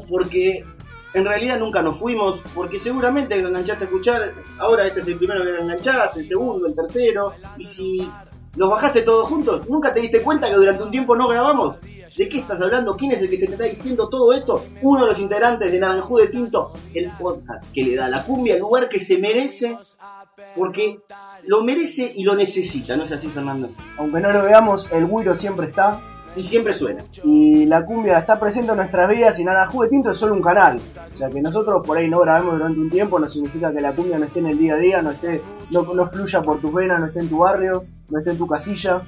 porque en realidad nunca nos fuimos, porque seguramente lo enganchaste a escuchar, ahora este es el primero que lo enganchás, el segundo, el tercero, y si los bajaste todos juntos, nunca te diste cuenta que durante un tiempo no grabamos. ¿De qué estás hablando? ¿Quién es el que te está diciendo todo esto? Uno de los integrantes de Naranjú de Tinto, el podcast que le da la cumbia el lugar que se merece, porque lo merece y lo necesita, ¿no es así, Fernando? Aunque no lo veamos, el güiro siempre está. Y siempre suena. Y la cumbia está presente en nuestras vidas y Naranjú de Tinto es solo un canal. O sea que nosotros por ahí no grabemos durante un tiempo, no significa que la cumbia no esté en el día a día, no, esté, no, no fluya por tus venas, no esté en tu barrio, no esté en tu casilla.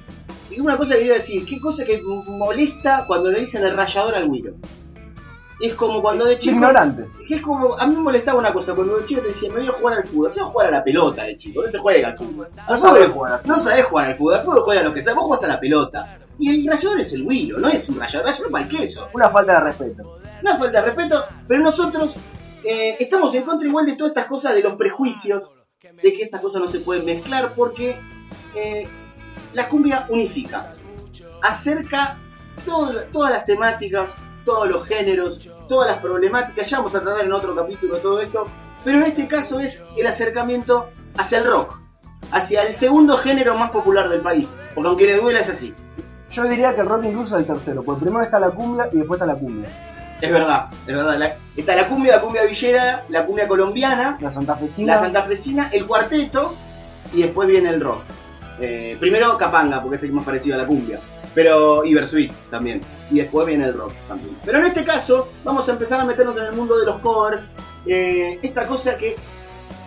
Y una cosa que quería decir, ¿qué cosa que molesta cuando le dicen el rayador al güiro? Es como cuando de chico. Ignorante. Es como, a mí me molestaba una cosa, cuando de chico te decía, me voy a jugar al fútbol, se va a jugar a la pelota de chico, no se juega al fútbol. No sabés jugar al No sabés jugar al fútbol, al fútbol juega lo que sea, vos jugás a la pelota. Y el rayador es el güiro, no es un rayador, rayador para el queso. Una falta de respeto. Una falta de respeto, pero nosotros eh, estamos en contra igual de todas estas cosas, de los prejuicios, de que estas cosas no se pueden mezclar, porque eh, la cumbia unifica, acerca todo- todas las temáticas, todos los géneros, todas las problemáticas, ya vamos a tratar en otro capítulo todo esto, pero en este caso es el acercamiento hacia el rock, hacia el segundo género más popular del país, porque aunque le duela es así, Yo diría que el rock incluso es el tercero, porque primero está la cumbia y después está la cumbia. es verdad, es verdad, la- está la cumbia, la cumbia villera, la cumbia colombiana, La santafesina. la santafesina, el cuarteto y después viene el rock. Eh, primero Capanga, porque es el más parecido a la cumbia, pero y Bersuit también. Y después viene el rock también. Pero en este caso vamos a empezar a meternos en el mundo de los covers. eh, esta cosa que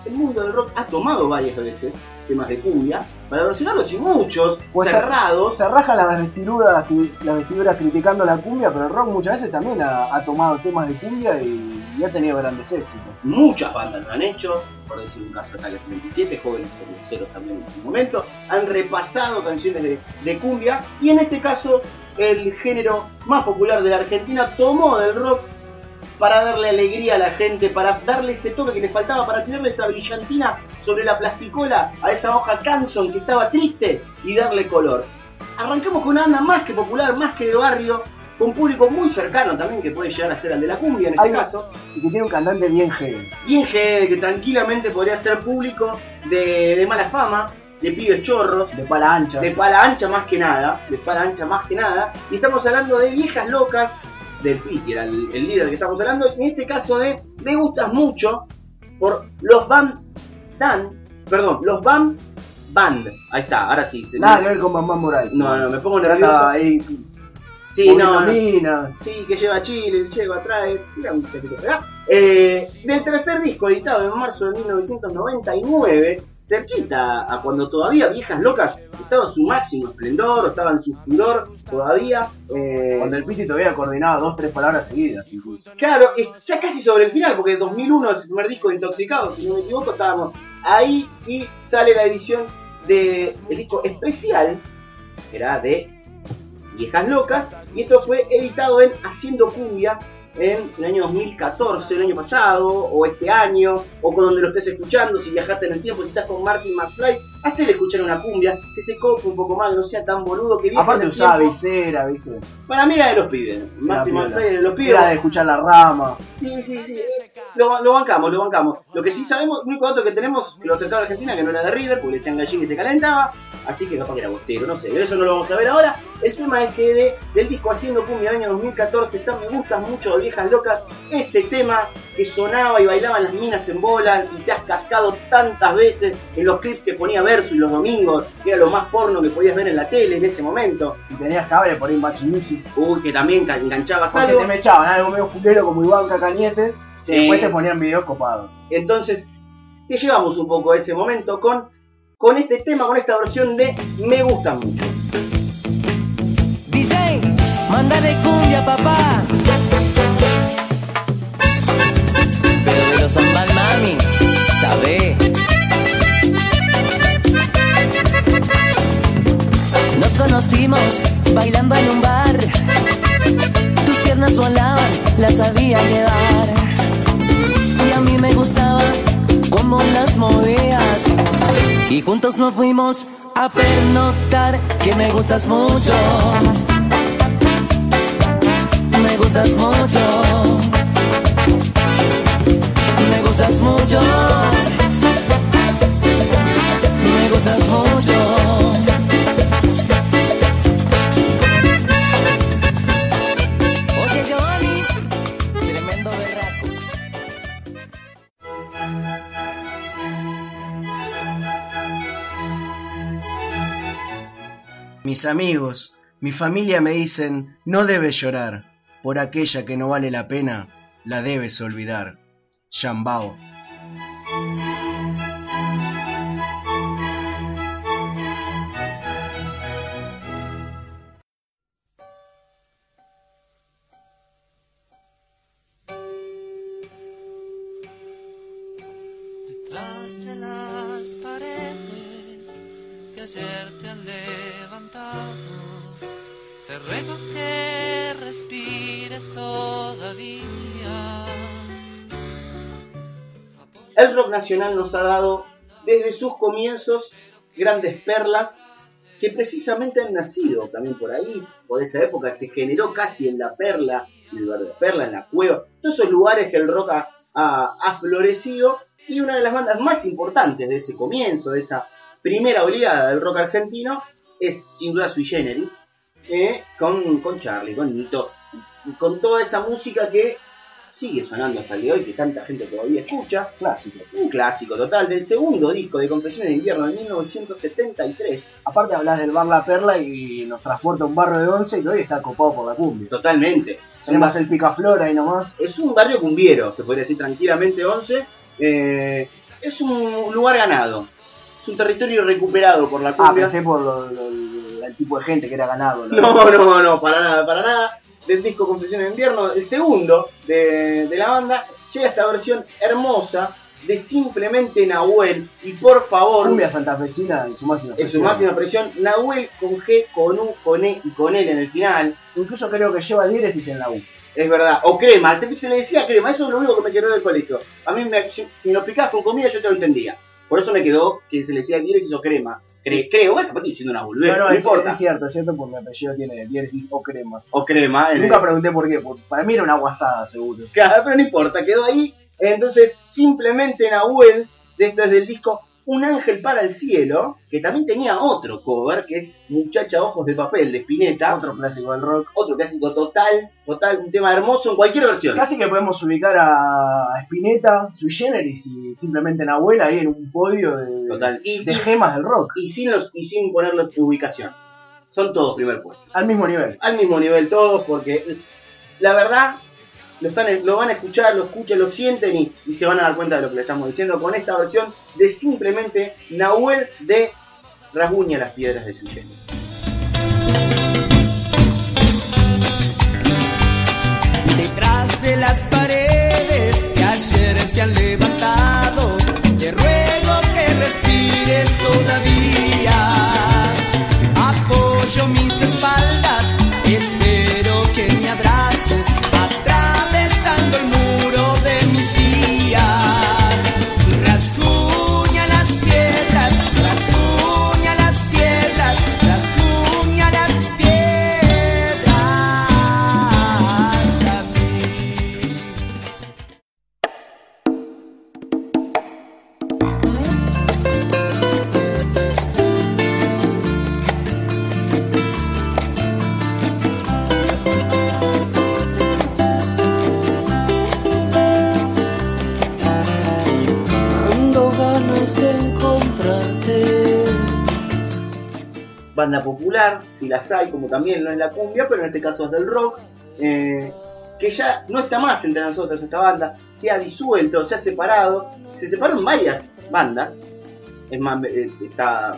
el mundo del rock ha tomado varias veces, temas de cumbia, para versionarlos y muchos, Pues cerrados. Se raja las vestiduras, las vestiduras criticando la cumbia, pero el rock muchas veces también ha, ha tomado temas de cumbia y, y ha tenido grandes éxitos. Muchas bandas lo han hecho, por decir un caso Ataque 77, jóvenes comerceros también en su momento, han repasado canciones de, de cumbia y en este caso el género más popular de la Argentina tomó del rock para darle alegría a la gente, para darle ese toque que le faltaba, para tirarle esa brillantina sobre la plasticola a esa hoja Canson que estaba triste y darle color. Arrancamos con una banda más que popular, más que de barrio, con público muy cercano también que puede llegar a ser al de la cumbia en este caso Y que tiene un cantante bien heavy. bien G, que tranquilamente podría ser público de, de mala fama, de pibes chorros, De pala ancha. de pala ancha más que nada, de pala ancha más que nada, y estamos hablando de viejas locas, del Pi, que era el, el líder que estamos hablando, en este caso de Me Gustas Mucho, por los Band Dan, perdón, los Band Band, ahí está, ahora sí. se Nada que ver con Bambam Moraes. No, no, me pongo nervioso. ahí. Sí, no, no. mina. Sí, que lleva Chile, lleva, trae. Mira un acá. Eh, del tercer disco editado en marzo de 1999, cerquita a cuando todavía Viejas Locas estaba en su máximo esplendor, estaba en su furor todavía. eh, Cuando el Piti todavía coordinaba dos, tres palabras seguidas. incluso. Claro, ya casi sobre el final, porque 2001 es el primer disco de Intoxicado, si no me equivoco, estábamos ahí y sale la edición del disco especial, era de Viejas Locas, y esto fue editado en Haciendo Cumbia en el año 2014, el año pasado, o este año, o con donde lo estés escuchando, si viajaste en el tiempo, si estás con Martin McFly, hazle escuchar una cumbia, que se cope un poco más, que no sea tan boludo, que Aparte usaba visera, ¿viste? Para mí era de los pibes, era de los pibes. Era de escuchar la rama. Sí, sí, sí. Lo, lo bancamos, lo bancamos. Lo que sí sabemos, el único dato que tenemos, que lo acercaba a Argentina, que no era de River, porque le decían gallín y se calentaba. Así que capaz que era bostero, no sé. Eso no lo vamos a ver ahora. El tema es que de, del disco Haciendo Cumbia del año 2014 está Me Gustas Mucho de Viejas Locas. Ese tema que sonaba y bailaban las minas en bola y te has cascado tantas veces en los clips que ponía Versus los domingos, que era lo más porno que podías ver en la tele en ese momento. Si tenías cable por ahí en Music. Uy, que también enganchabas Porque algo. te me echaban algo medio fulero como Iván Cacañete. Sí. Y después te ponían videos copados. Entonces, te llevamos un poco a ese momento con, con este tema, con esta versión de Me gusta mucho. DJ, fuimos a pernotar que me gustas mucho. Me gustas mucho. Mis amigos, mi familia me dicen, no debes llorar, por aquella que no vale la pena, la debes olvidar. Shambao. Que ayer te han levantado, te que respires todavía. El rock nacional nos ha dado desde sus comienzos grandes perlas que precisamente han nacido también por ahí, por esa época se generó casi en la perla, en el lugar de perla, en la cueva, todos esos lugares que el rock ha florecido y una de las bandas más importantes de ese comienzo, de esa primera oleada del rock argentino, es sin duda Sui Generis, eh, con, con Charlie, con Nito, con toda esa música que sigue sonando hasta el día de hoy, que tanta gente todavía escucha, Clásico. un clásico total del segundo disco de Confesiones de Invierno de 1973. Aparte hablas del bar La Perla y nos transporta a un barrio de once que hoy está copado por la cumbia. Totalmente. Tenemos el picaflor ahí nomás. Es un barrio cumbiero, se podría decir tranquilamente 11. Eh, es un lugar ganado. Es un territorio recuperado por la Ah, cumbia. pensé por lo- lo- el tipo de gente que era ganado. ¿no? No, no, no, para nada, para nada. Del disco Confesiones de Invierno, el segundo de, de la banda, llega esta versión hermosa de simplemente Nahuel. Y por favor, Cumbia santafesina en su máxima en su máxima presión, Nahuel con G, con U, con E y con L en el final. Incluso creo que lleva diéresis en la U. Es verdad. O crema, al se le decía crema, eso es lo único que me quedó del colegio. A mí, me, si si me lo explicabas con comida, yo te lo entendía. Por eso me quedó que se le decía diéresis o crema. Cre- creo, bueno, capaz estoy diciendo una boludez, No, no, no, es, importa. es cierto, es cierto, porque mi apellido tiene diéresis o crema. O crema. el- Nunca pregunté por qué, porque para mí era una guasada, seguro. Claro, pero no importa, quedó ahí. Entonces, simplemente Nahuel, desde el disco Un Ángel para el Cielo, que también tenía otro cover, que es Muchacha Ojos de Papel, de Spinetta. Otro clásico del rock. Otro clásico total, total, un tema hermoso en cualquier versión. Casi que podemos ubicar a Spinetta, Sui Generis y simplemente Nahuel ahí en un podio de, Total. Y, de gemas del rock. y sin los y sin ponerlos en ubicación. Son todos primer puesto. Al mismo nivel. Al mismo nivel todos, porque la verdad lo, están, lo van a escuchar, lo escuchan, lo sienten y, se van a dar cuenta de lo que le estamos diciendo con esta versión de simplemente Nahuel de Rasguña las piedras de su lleno. Detrás de las paredes que ayer se han levantado, te ruego que respires todavía. Apoyo mis espaldas, si las hay, como también no es la cumbia, pero en este caso es del rock, eh, que ya no está más entre nosotros esta banda, se ha disuelto, se ha separado, se separaron varias bandas, es más, eh, está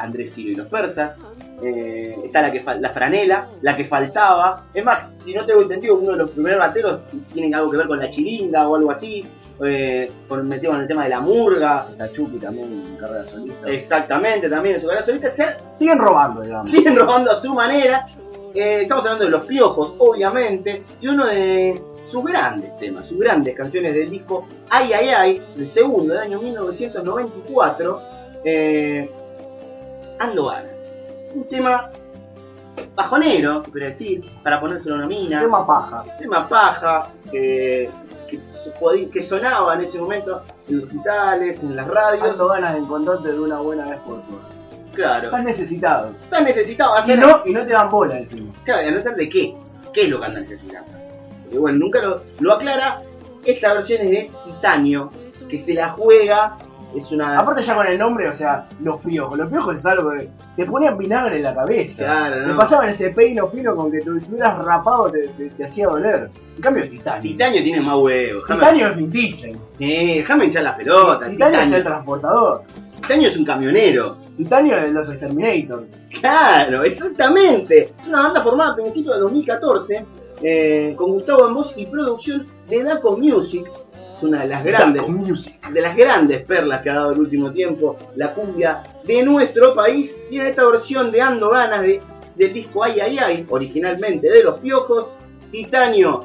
Andrés Ciro y los persas, eh, está la que la franela, la que faltaba, es más, si no tengo entendido, uno de los primeros bateros tienen algo que ver con la chiringa o algo así, eh, con, metido en el tema de la murga, Está Chucky también en carrera solista. exactamente, también en su carrera solista, se Siguen robando, digamos. siguen robando a su manera. Eh, estamos hablando de los piojos, obviamente, y uno de sus grandes temas, sus grandes canciones del disco Ay Ay Ay, el segundo del año 1994, eh, Ando Ganas. Un tema bajonero, se decir, para ponérselo a una mina. Tema paja. tema paja, que, que, sonaba en ese momento en los hospitales, en las radios. Tanto ganas de encontrarte de una buena vez por todas. Claro. Estás necesitado. Estás necesitado Y hacer. no, y no te dan bola encima. Claro, y a no ser de qué. ¿Qué es lo que andan necesitando? Porque bueno, nunca lo, lo aclara. Esta versión es de titanio, que se la juega. Es una. Aparte ya con el nombre, o sea, los piojos. Los piojos es algo que te ponían vinagre en la cabeza. Claro, Te ¿no? pasaban ese peino fino con que tú estuvieras rapado te, te- te hacía doler. En cambio, titanio. Titanio tiene más huevos. Titanio es Vin Diesel. Sí, déjame hinchar la pelota. Titanio es el Titanio. transportador. Titanio es un camionero. Titanio es de los Exterminators. Claro, exactamente. Es una banda formada a principios de 2014 eh, con Gustavo en voz y producción de Daco Music. Es una de las grandes, de las grandes perlas que ha dado el último tiempo la cumbia de nuestro país. Tiene esta versión de Ando Ganas de, del disco Ay Ay Ay, originalmente de Los Piojos. Titanio,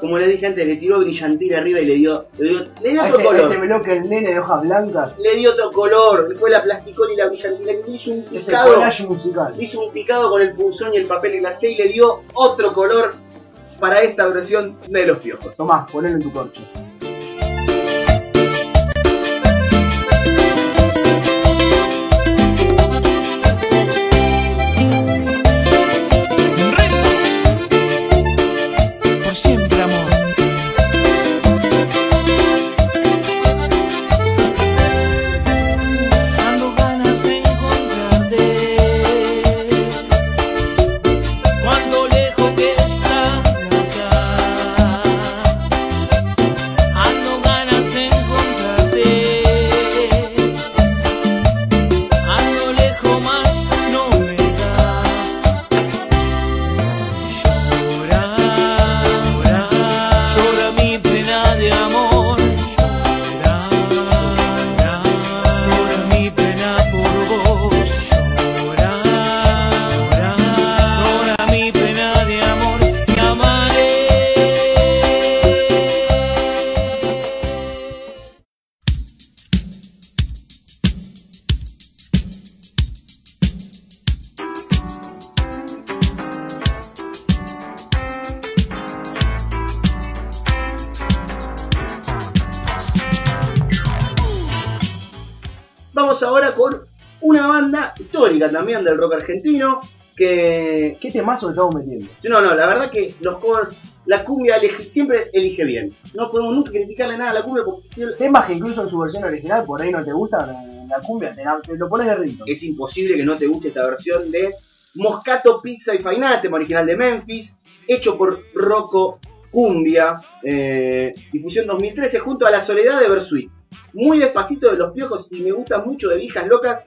como les dije antes, le tiró brillantina arriba y le dio, le dio, le dio otro ese, color. ese bloque el nene de hojas blancas. Le dio otro color, fue la plasticón y la brillantina que hizo un picado musical. hizo un picado con el punzón y el papel glacé y le dio otro color para esta versión de los piojos. Tomás, ponelo en tu corcho. Argentino que... ¿Qué temazo estamos metiendo? No, no, la verdad que los covers, la cumbia elige- siempre elige bien. No podemos nunca criticarle nada a la cumbia porque siempre- Temas que incluso en su versión original por ahí no te gustan, la cumbia te, la- te lo pones de rito. es imposible que no te guste esta versión de Moscato Pizza y Fainal, tema original de Memphis, hecho por Rocco Cumbia, eh, difusión 2013, junto a La Soledad de Bersuit. Muy despacito de los piojos y me gusta mucho de Viejas Locas.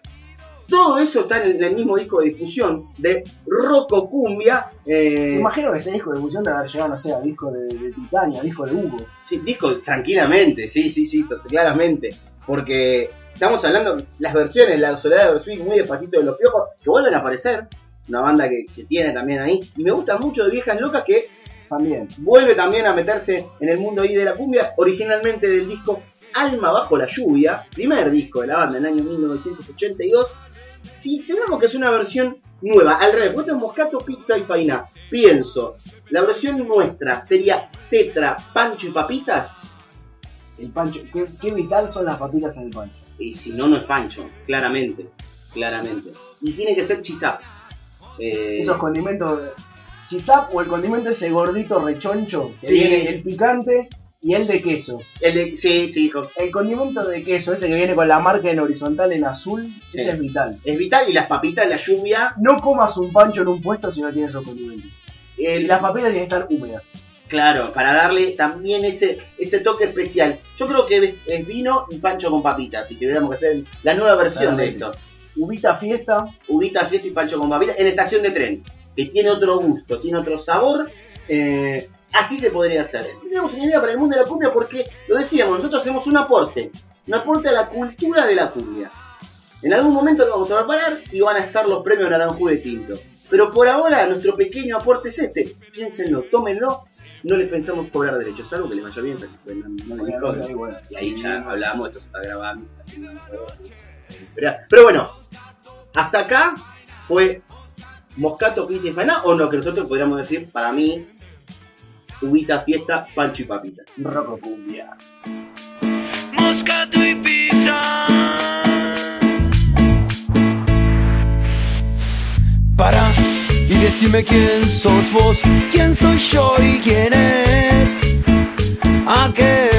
Todo eso está en el mismo disco de difusión de Rocco Cumbia. eh, Me imagino que ese disco de fusión debe haber llegado, no sé, a disco de, de Titania, disco de Hugo. Sí, disco tranquilamente, sí, sí, sí, claramente. Porque estamos hablando, las versiones, la soledad de Bersuit, muy despacito de los piojos, que vuelven a aparecer. Una banda que, que tiene también ahí. Y me gusta mucho de Viejas Locas que También. vuelve también a meterse en el mundo ahí de la cumbia, originalmente del disco Alma Bajo la Lluvia, primer disco de la banda en el año 1982. Si tenemos que hacer una versión nueva, al revés, en Moscato, Pizza y Faina, pienso, la versión nuestra sería Tetra, Pancho y Papitas, El pancho. ¿Qué, qué vital son las papitas en el pancho? y si no, no es Pancho, claramente, claramente. Y tiene que ser Chisap. Eh, Esos condimentos. Chisap o el condimento ese gordito rechoncho. Que Sí. viene el picante y el de queso. el de- sí, sí, hijo. El condimento de queso, ese que viene con la marca en horizontal en azul, Sí. ese es vital. es vital. Y las papitas, la lluvia, No comas un pancho en un puesto si no tienes esos condimentos. el- Y las papitas tienen que estar húmedas. Claro, para darle también ese, ese toque especial. Yo creo que es- vino y pancho con papitas, si tuviéramos que hacer la nueva versión de esto. Ubita fiesta, Ubita fiesta y pancho con papitas en estación de tren. Que tiene otro gusto, tiene otro sabor. eh, así se podría hacer. Tenemos una idea para el mundo de la cumbia porque, lo decíamos, nosotros hacemos un aporte. Un aporte a la cultura de la cumbia. En algún momento lo vamos a preparar y van a estar los premios Naranjú de Tinto. Pero por ahora nuestro pequeño aporte es este. Piénsenlo, tómenlo. No les pensamos cobrar derechos, algo que les vaya bien. no- no les bueno. Y ahí ya hablamos, esto se está grabando. Pero, pero bueno, hasta acá fue Moscato, Pizza y Faná, o no, que nosotros podríamos decir, para mí, Ubita, fiesta, pancho y papitas. Roco cumbia. Moscato y pizza. Para y decime quién sos vos, quién soy yo y quién es aquel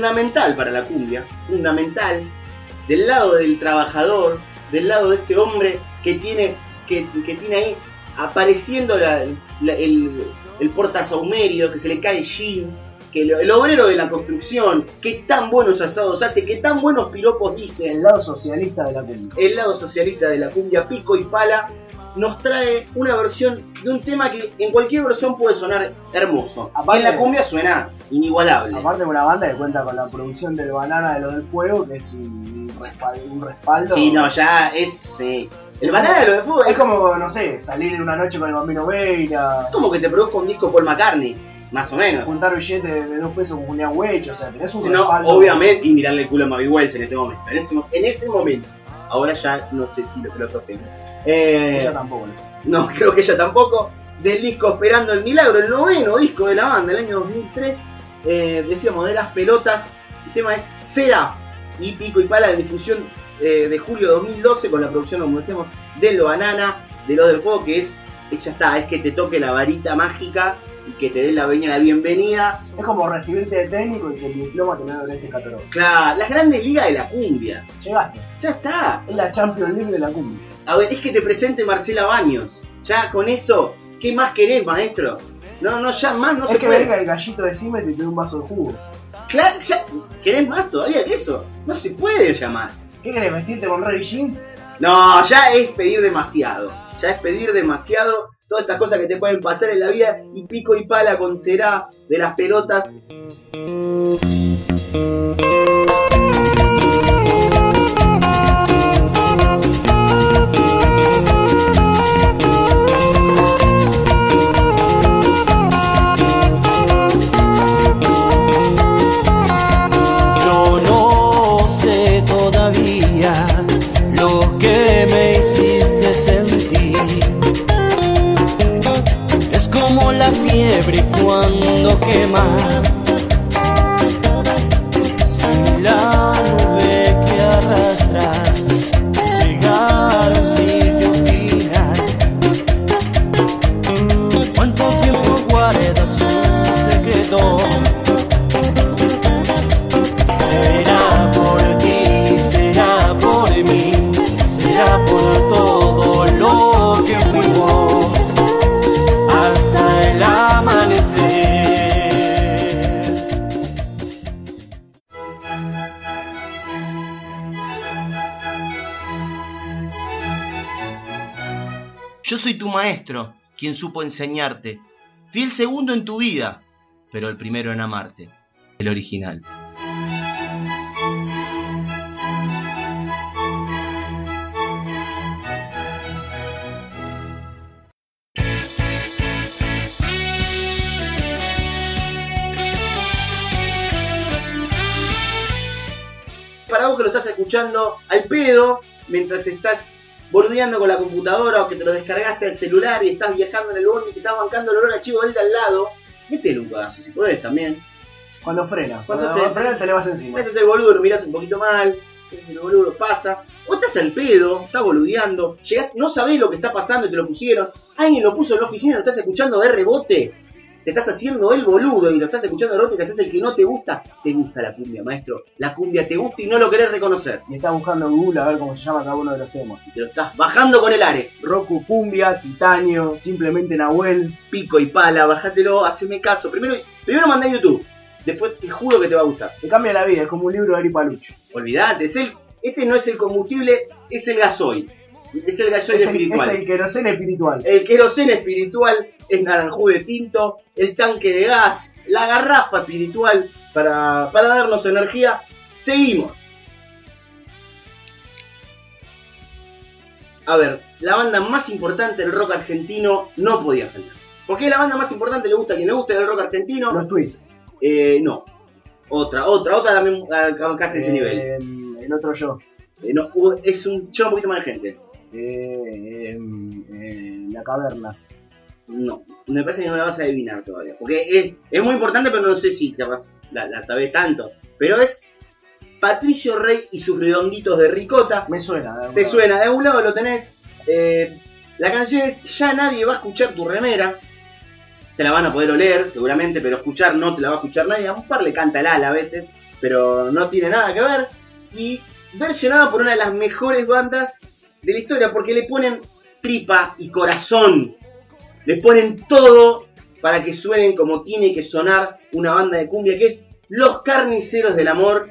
fundamental para la cumbia, fundamental, del lado del trabajador, del lado de ese hombre que tiene, que, que tiene ahí apareciendo la- la- el, el portasaumerio, que se le cae jean, que el, el obrero de la construcción, que tan buenos asados hace, que tan buenos piropos dice, El lado socialista de la cumbia. el lado socialista de la cumbia Pico y Pala nos trae una versión de un tema que en cualquier versión puede sonar hermoso. Aparte- en la cumbia suena inigualable. Aparte de una banda que cuenta con la producción del Banana de lo del Fuego, que es un respaldo. Un respaldo Sí, no, ya es. eh, el banana de lo de fuego Es como, no sé, salir en una noche con el Bambino Veira, es como que te produzca un disco Paul McCartney, más o menos. juntar billetes de, de dos pesos con Julián Weich, o sea, tenés un Si no, obviamente, y mirarle el culo a Mavi Wells en ese momento. En ese, en ese momento. Ahora ya no sé si lo que lo toquen. Eh, Ella tampoco lo sé. No, creo que ella tampoco. Del disco Esperando el Milagro, el noveno disco de la banda, el año 2003. eh, decíamos, de las pelotas. El tema es Será y Pico y Pala de difusión eh, de julio de 2012 con la producción, como decíamos, del Banana, de los del juego, que es, es ya está, es que te toque la varita mágica y que te dé la, veña, la bienvenida. Es como recibirte de técnico y que el diploma te lo den en este catálogo. Claro, las grandes ligas de la cumbia. Llegaste. Ya está. Es la Champions League de la cumbia. A ver, es que te presente Marcela Baños. Ya con eso, ¿qué más querés, maestro? No, no, ya más no es se que puede. venga el gallito de Siemens y te dé un vaso de jugo. Claro, ya, ¿querés más todavía que eso? No se puede llamar. ¿Qué querés, vestirte con Ray Jeans? No, ya es pedir demasiado. Ya es pedir demasiado. Todas estas cosas que te pueden pasar en la vida. Y pico y pala con será de las pelotas. Fiebre cuando quema. Si la nube que arrastras llegara a un sitio final. ¿Cuánto tiempo guardas un secreto? Será por ti, será por mí, será por todo lo que fuimos maestro, quien supo enseñarte. Fui el segundo en tu vida, pero el primero en amarte. El original. Para vos que lo estás escuchando al pedo, mientras estás bordeando con la computadora o que te lo descargaste al celular y estás viajando en el bondi y te estás bancando el olor a chivo de al lado, un pedazo si podés también. Cuando frena. Cuando Cuando, frena. frena te le vas encima. Te haces el boludo, lo mirás un poquito mal, pero boludo, pasa. O estás al pedo, estás boludeando, llegás, no sabés lo que está pasando y te lo pusieron. Alguien lo puso en la oficina y lo estás escuchando de rebote. Te estás haciendo el boludo y lo estás escuchando rebote y te haces el que no te gusta. Te gusta la cumbia, maestro. La cumbia te gusta y no lo querés reconocer. Y está buscando en Google a ver cómo se llama cada uno de los temas. Y te lo estás bajando con el Ares. Roku Cumbia, Titanio, simplemente Nahuel. Pico y pala, bajátelo, haceme caso. Primero, primero mandá a YouTube. Después te juro que te va a gustar. Te cambia la vida, es como un libro de Ari Paluch. Olvidate, es el, este no es el combustible, es el gasoil. Es el gasoil Es el, espiritual. es el queroseno espiritual. El queroseno espiritual es naranjú de tinto, el tanque de gas, la garrafa espiritual para, para darnos energía. Seguimos. A ver, la banda más importante del rock argentino no podía faltar. ¿Por qué la banda más importante le gusta a quien le gusta del rock argentino? Los tweets. Eh, no. Otra, otra, otra también ah, casi ese nivel. Eh, el otro yo. Eh, no, es un lleva un poquito más de gente. Eh, eh, la caverna. No, me parece que no la vas a adivinar todavía. Porque es, es muy importante, pero no sé si la, la sabés tanto. Pero es Patricio Rey y sus redonditos de ricota. Me suena. de Te lado. suena, de algún lado lo tenés. Eh, la canción es Ya nadie va a escuchar tu remera. Te la van a poder oler, seguramente, pero escuchar no te la va a escuchar nadie. A un par le canta el ala a veces, pero no tiene nada que ver. Y versionada por una de las mejores bandas de la historia, porque le ponen tripa y corazón. Le ponen todo para que suenen como tiene que sonar una banda de cumbia, que es Los Carniceros del Amor.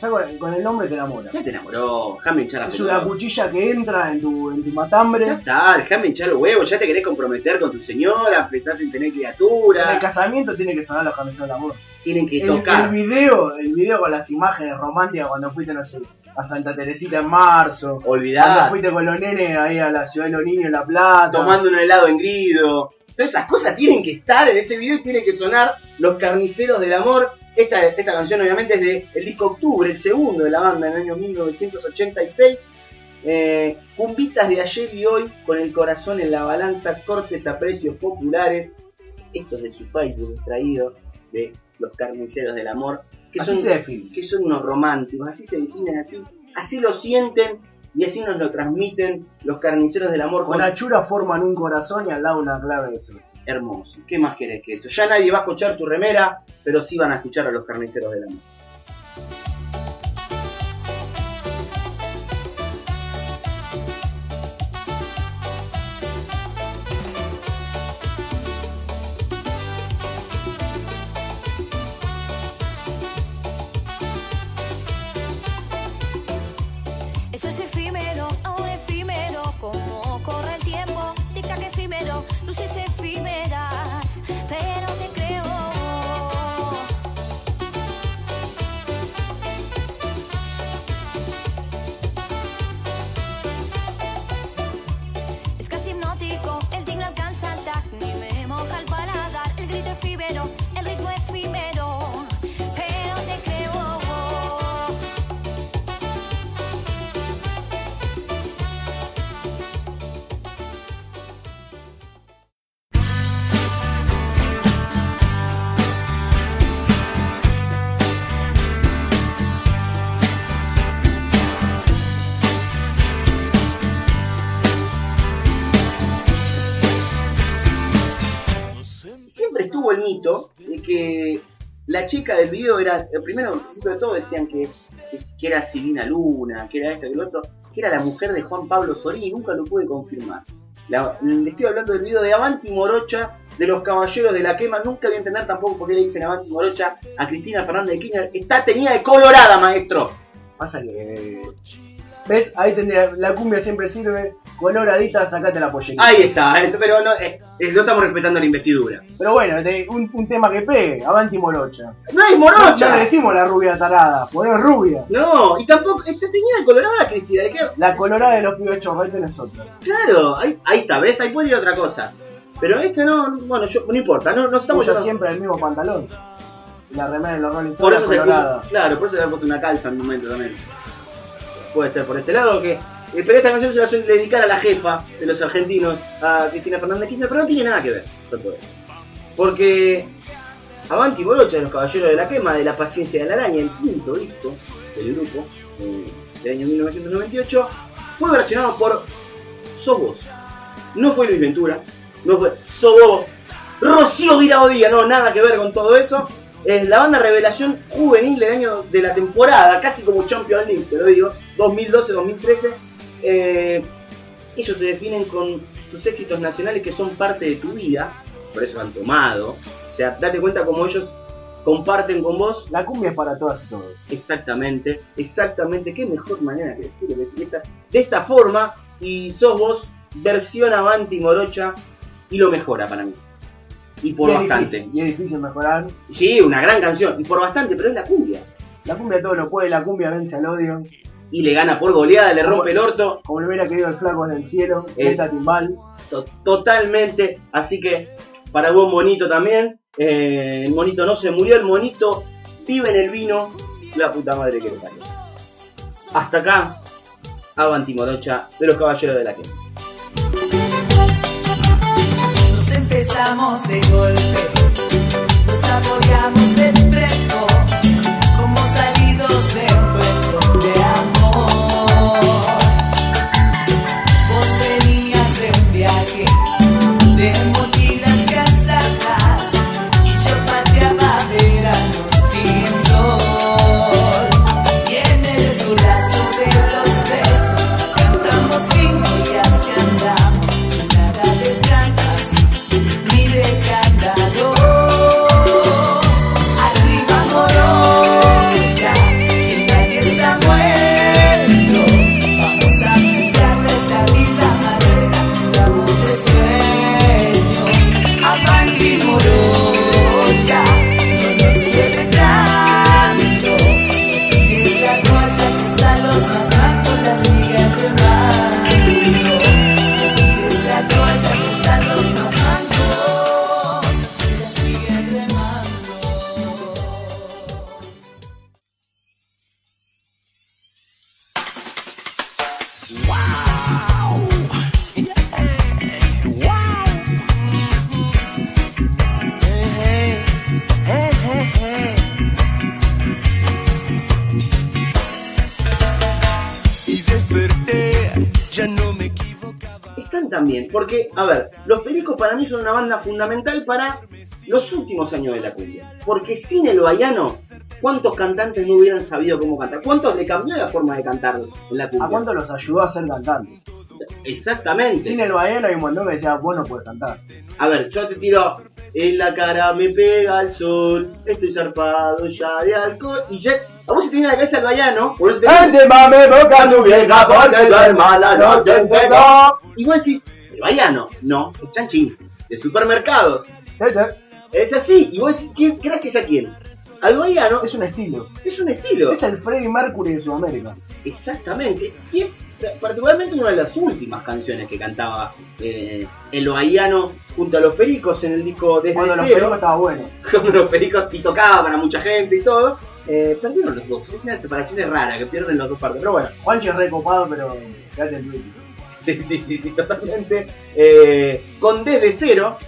Ya con, con el nombre te enamoras. Ya te enamoró, déjame hinchar la Es una cuchilla que entra en tu, en tu matambre. Ya está, dejame hinchar los huevos, ya te querés comprometer con tu señora, pensás en tener En el criatura, casamiento tiene que sonar los camisetas del amor. tienen que El, tocar. el video, el video con las imágenes románticas cuando fuiste, no sé, a Santa Teresita en marzo. Olvidá, fuiste con los nenes ahí a la ciudad de los niños en La Plata. tomando un helado en grido. Todas esas cosas tienen que estar en ese video y tiene que sonar Los Carniceros del Amor. Esta, esta canción obviamente es de el disco Octubre, el segundo de la banda en el año 1986. Eh, cumbitas de ayer y hoy, con el corazón en la balanza, cortes a precios populares. Esto es de su Facebook extraído de Los Carniceros del Amor. Que Así son, se define. que son unos románticos, así se definen, así, así lo sienten y así nos lo transmiten los carniceros del amor Con con achura forman un corazón y al lado una clave de eso. hermoso. ¿Qué más querés que eso? Ya nadie va a escuchar tu remera, pero sí van a escuchar a los carniceros del amor. De que la chica del video era, eh, primero al principio de todo decían que, que era Silvina Luna, que era esto y lo otro, que era la mujer de Juan Pablo Sorín nunca lo pude confirmar. Le estoy hablando del video de Avanti Morocha de los Caballeros de la Quema. Nunca voy a entender tampoco por qué le dicen Avanti Morocha a Cristina Fernández de Kirchner. Está tenida de colorada, maestro. Pasa que. ¿Ves? Ahí tendría. La cumbia siempre sirve. Coloradita, sacate la pollerita. Ahí está, esto- pero no, eh, eh, no estamos respetando la investidura. Pero bueno, de- un, un tema que pegue. Avanti Morocha. ¡No es No, Morocha! no le decimos la rubia tarada. Ponemos rubia. No, y tampoco, está tenida de colorada, Cristina. ¿de qué? La colorada de los pibes chorretes es otra. Claro, ahí, ahí está, ¿ves? Ahí puede ir otra cosa. Pero esta no, bueno, yo, no importa, no, no estamos Usa siempre el mismo pantalón. La remera de los Rolling Por Stones eso se colorada. puso, claro, por eso se había puesto una calza en un momento también. Puede ser por ese lado que. eh, pero esta canción se la suele dedicar a la jefa de los argentinos, a Cristina Fernández Kirchner, pero no tiene nada que ver. Porque Avanti Borocha de los Caballeros de la Quema, de la Paciencia de la Araña, el quinto disco del grupo, eh, del año 1998, fue versionado por Sos Vos. No fue Luis Ventura, no fue Sos Vos, Rocío Viraodía, no, nada que ver con todo eso. Es la banda revelación juvenil del año de la temporada, casi como Champions League, te lo digo, 2012-2013. Eh, ellos se definen con sus éxitos nacionales que son parte de tu vida, por eso han tomado. O sea, date cuenta como ellos comparten con vos La cumbia es para todas y todos. Exactamente, exactamente. Qué mejor manera que decirlo de esta, de esta forma. Y sos vos, versión Avanti Morocha, y lo mejora para mí. Y por Y bastante. difícil, y es difícil mejorar. Sí, una gran canción. Y por bastante, pero es la cumbia. La cumbia todo lo puede, la cumbia vence al odio. Y le gana por goleada, le rompe el orto. Como lo hubiera querido el flaco del cielo, Eh. timbal. to- totalmente. Así que para vos, monito también. eh, el monito no se murió, el monito vive en el vino. La puta madre que le parió. Hasta acá, Avanti Morocha de los Caballeros de la Quema. Nos empezamos de golpe, nos apoyamos de ya no me equivocaba. Están también, porque, a ver, los Pericos para mí son una banda fundamental para los últimos años de la cumbia. Porque sin el baiano, ¿cuántos cantantes no hubieran sabido cómo cantar? ¿Cuántos le cambió la forma de cantar en la cumbia? ¿A cuánto los ayudó a ser cantantes? Exactamente. Sin el baiano hay un montón que decía, vos no puedes cantar. A ver, yo te tiro, en la cara me pega el sol, estoy zarpado ya de alcohol, y ya, a vos se te viene a la cabeza el baiano, por eso te mame boca tu vieja tu hermana no te y vos decís, el baiano, no, el chanchín, de supermercados. Es así, y vos decís, ¿quién- ¿gracias a quién? Al baiano Es un estilo. es un estilo. Es el Freddie Mercury de Sudamérica. Exactamente. Y es particularmente una de las últimas canciones que cantaba eh, el baiano junto a los pericos en el disco Desde Cuando los Cero. pericos estaba bueno. Cuando los pericos y tocaba para mucha gente y todo. Eh, perdieron los dos. Es una separación rara que pierden las dos partes. Pero bueno, Juancho es recopado, pero quédate en Twitch. sí, sí, sí, sí, totalmente. Eh, con Desde Cero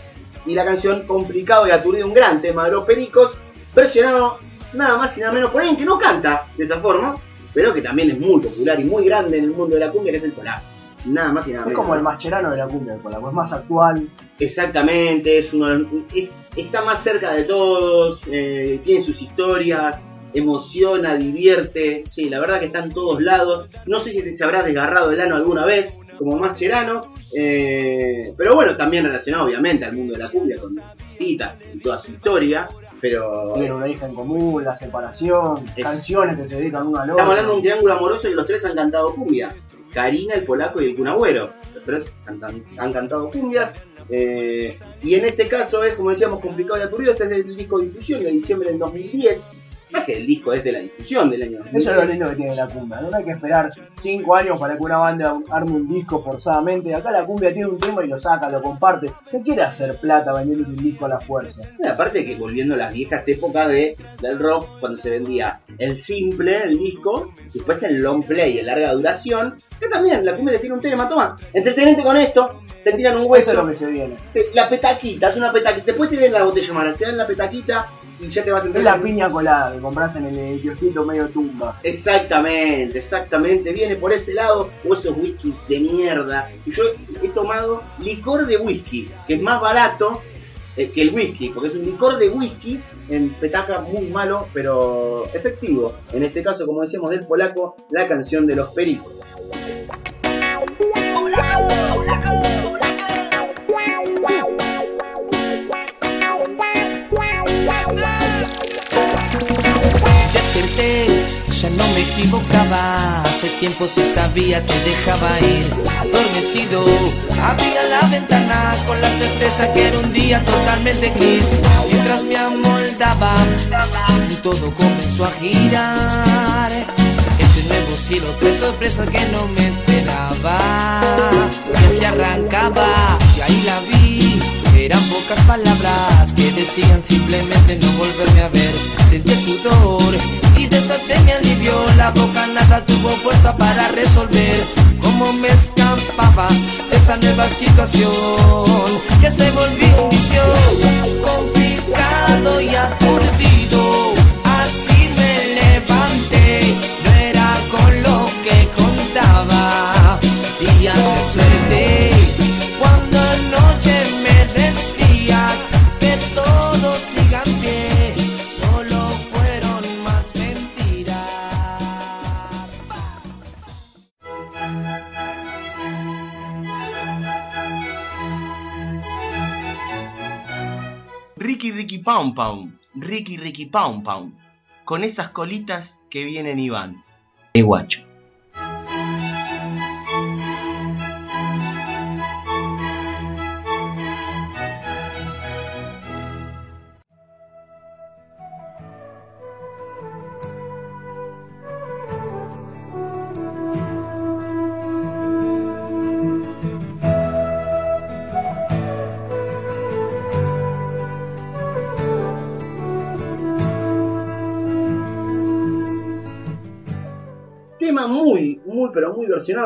y la canción Complicado y Aturdido, un gran tema de los pericos, versionado nada más y nada menos por alguien que no canta de esa forma, pero que también es muy popular y muy grande en el mundo de la cumbia, que es el polaco. Nada más y nada Es menos. como el mascherano de la cumbia, el polaco. Es más actual. Exactamente, es uno, es- está más cerca de todos, eh, tiene sus historias, emociona, divierte, sí, la verdad que está en todos lados. No sé si se habrá desgarrado el ano alguna vez, como Mascherano, eh, pero bueno, también relacionado obviamente al mundo de la cumbia, con Cita y toda su historia, pero Tienen una hija en común, la separación, Es- canciones que se dedican uno al otro. estamos hablando de un triángulo amoroso y los tres han cantado cumbia. Karina, el polaco y el cunagüero. Los tres han cantado cumbias. eh, y en este caso es, como decíamos, complicado y aturdido. Este es del disco de difusión de diciembre del 2010. Más que el disco es de la difusión del año 2010. Eso es lo lindo que tiene la cumbia. No hay que esperar 5 años para que una banda arme un disco forzadamente. Acá la cumbia tiene un tema y lo saca, lo comparte. No quiere hacer plata vendiendo un disco a la fuerza. Y aparte que volviendo a las viejas épocas de, del rock, cuando se vendía el simple, el disco, y después el long play, el larga duración, que también la cumbia le tiene un tema, toma, entretenente con esto, te tiran un Eso hueso, es lo que se viene. te- la petaquita, es una petaquita, después te ven la botella mala, te dan la petaquita, y ya te vas a Es entender. la piña colada que compras en el kiosquito medio tumba. Exactamente, exactamente. Viene por ese lado o esos whisky de mierda. Y yo he tomado licor de whisky, que es más barato eh, que el whisky, porque es un licor de whisky en petaca muy malo, pero efectivo. En este caso, como decíamos del polaco, la canción de los pericos. Ya no me equivocaba. Hace tiempo se sabía te dejaba ir. Adormecido, abría la ventana con la certeza que era un día totalmente gris. Mientras me amoldaba, todo comenzó a girar. Este nuevo cielo trae sorpresa que no me esperaba. Ya se arrancaba y ahí la vi. Eran pocas palabras que decían simplemente no volverme a ver. Sentí sudor y desaté mi alivio. La boca nada tuvo fuerza para resolver cómo me escapaba de esta nueva situación que se volvió un vicio complicado y Pound Pound, Ricky Ricky Pound Pound, con esas colitas que vienen y van. Eh, guacho.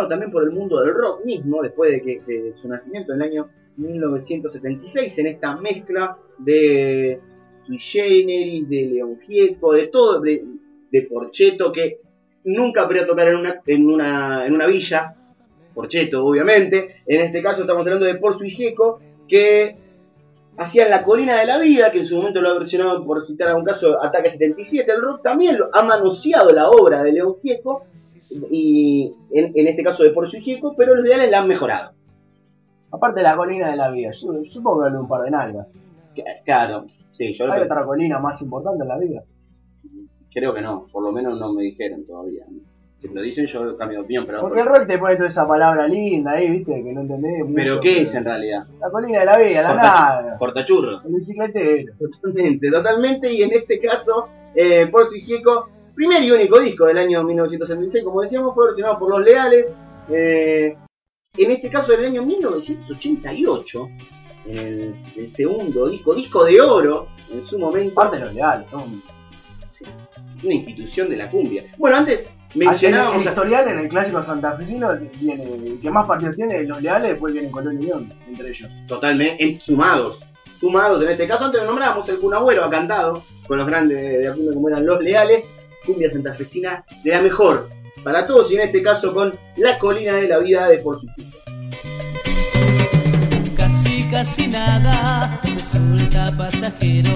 También por el mundo del rock mismo, después de, que, su nacimiento en el año 1976, en esta mezcla de Sui Generis, de León Gieco, de todo, de, de Porcheto, que nunca podría tocar en una, en una, en una villa, Porcheto obviamente, en este caso estamos hablando de Por Sui Gieco, que hacían La Colina de la Vida, que en su momento lo ha versionado, por citar algún caso, Ataque 77, el rock también lo, ha manoseado la obra de León Gieco, y en, en este caso de Por Sui Gieco, pero los ideales la han mejorado. Aparte de la colina de la vida, yo, supongo que un par de nalgas. Claro, sí, yo ¿Hay lo- otra colina más importante en la vida? creo que no, por lo menos no me dijeron todavía. Si me lo dicen yo cambio de opinión, pero... Porque el rock te pone toda esa palabra linda ahí, viste, que no entendés. mucho, ¿Pero qué es en realidad? La colina de la vida, la nada. Cortachurro. El bicicletero. Totalmente, totalmente. Y en este caso, eh, Por Sui Gieco, primer y único disco del año 1976, como decíamos, fue versionado por Los Leales. eh, en este caso del año 1988, el, el segundo disco, disco de oro, en su momento, Parte de los leales, una institución de la cumbia. Bueno, antes Mencionábamos el a- historial en el clásico santafesino viene, el que más partidos tiene, los leales, después viene Colón León, entre ellos. Totalmente, en- sumados. Sumados en este caso, antes lo nombrábamos, el Kun Agüero ha cantado con los grandes de, Apunta como eran los leales, cumbia santafesina de la mejor para todos y en este caso con La Colina de la Vida de Por su Casi, casi nada resulta pasajero.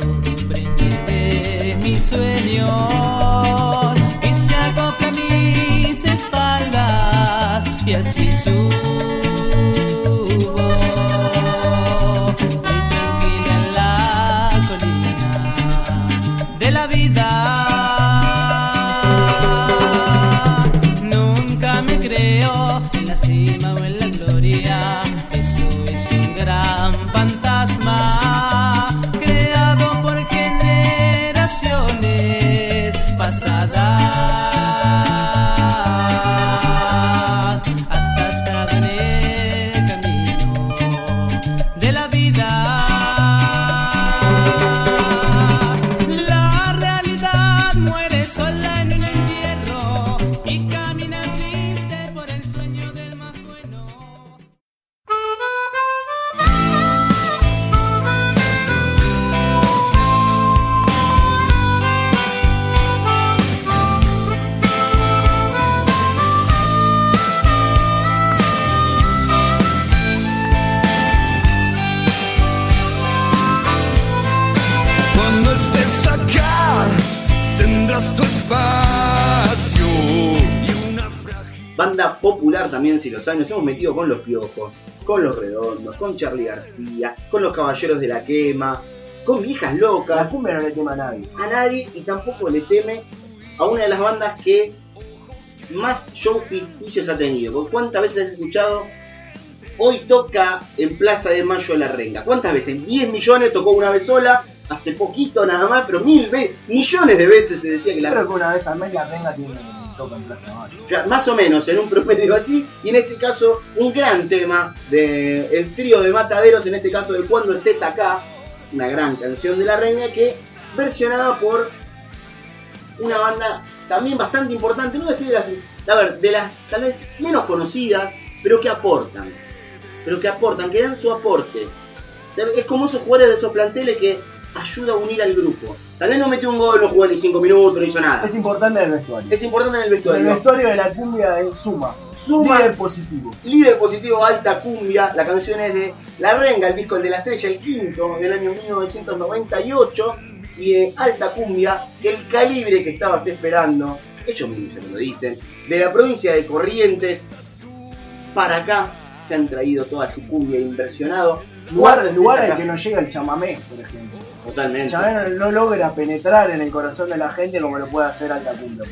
Todo prende mis sueños y se acopla mis espaldas y así subo. También si los años. Hemos metido con los piojos, con los redondos, con Charlie García, con los caballeros de la quema, con viejas La locas, cumbia no le tema a nadie. a nadie y tampoco le teme a una de las bandas que más show ficticios ha tenido. Porque ¿Cuántas veces has escuchado? Hoy toca en Plaza de Mayo la Renga. ¿Cuántas veces? 10 millones tocó una vez sola, hace poquito nada más, pero mil veces, millones de veces se decía que la Creo que una vez al mes la renga tiene más o menos en un promedio así, y en este caso un gran tema de el trío de mataderos, en este caso de Cuando estés acá, una gran canción de la reina que versionada por una banda también bastante importante, no voy a decir de las, a ver, de las tal vez menos conocidas, pero que aportan, pero que aportan, que dan su aporte. Es como esos jugadores de esos planteles que ayuda a unir al grupo. Tal vez no metió un gol, no jugó ni 5 minutos, no hizo nada. Es importante el vestuario. Es importante en el el vestuario. vestuario de la cumbia es suma. Suma. Líder positivo. Líder positivo Alta Cumbia, la canción es de La Renga, el disco El de la Estrella, el quinto del año 1998, y de Alta Cumbia, el calibre que estabas esperando, ellos mismos se lo dicen, de la provincia de Corrientes, para acá se han traído toda su cumbia inversionado, Lugares, lugares acá. que no llega el chamamé, por ejemplo. El Totalmente. chamamé no, logra penetrar en el corazón de la gente como lo puede hacer Alta Cumbia.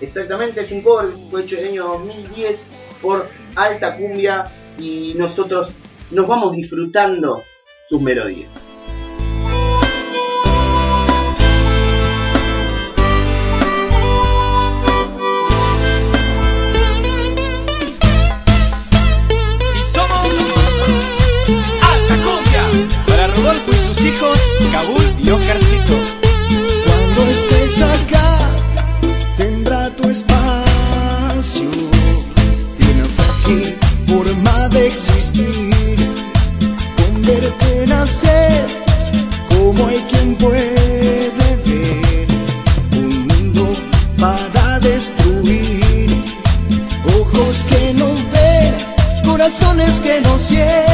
Exactamente, es un cover fue hecho en el año 2010 por Alta Cumbia y nosotros nos vamos disfrutando sus melodías. Kabul y Oscarcito. Cuando estés acá, tendrá tu espacio. Tiene cualquier forma de existir. Convierte en hacer como hay quien puede ver. Un mundo para destruir. Ojos que no ven, corazones que no sienten.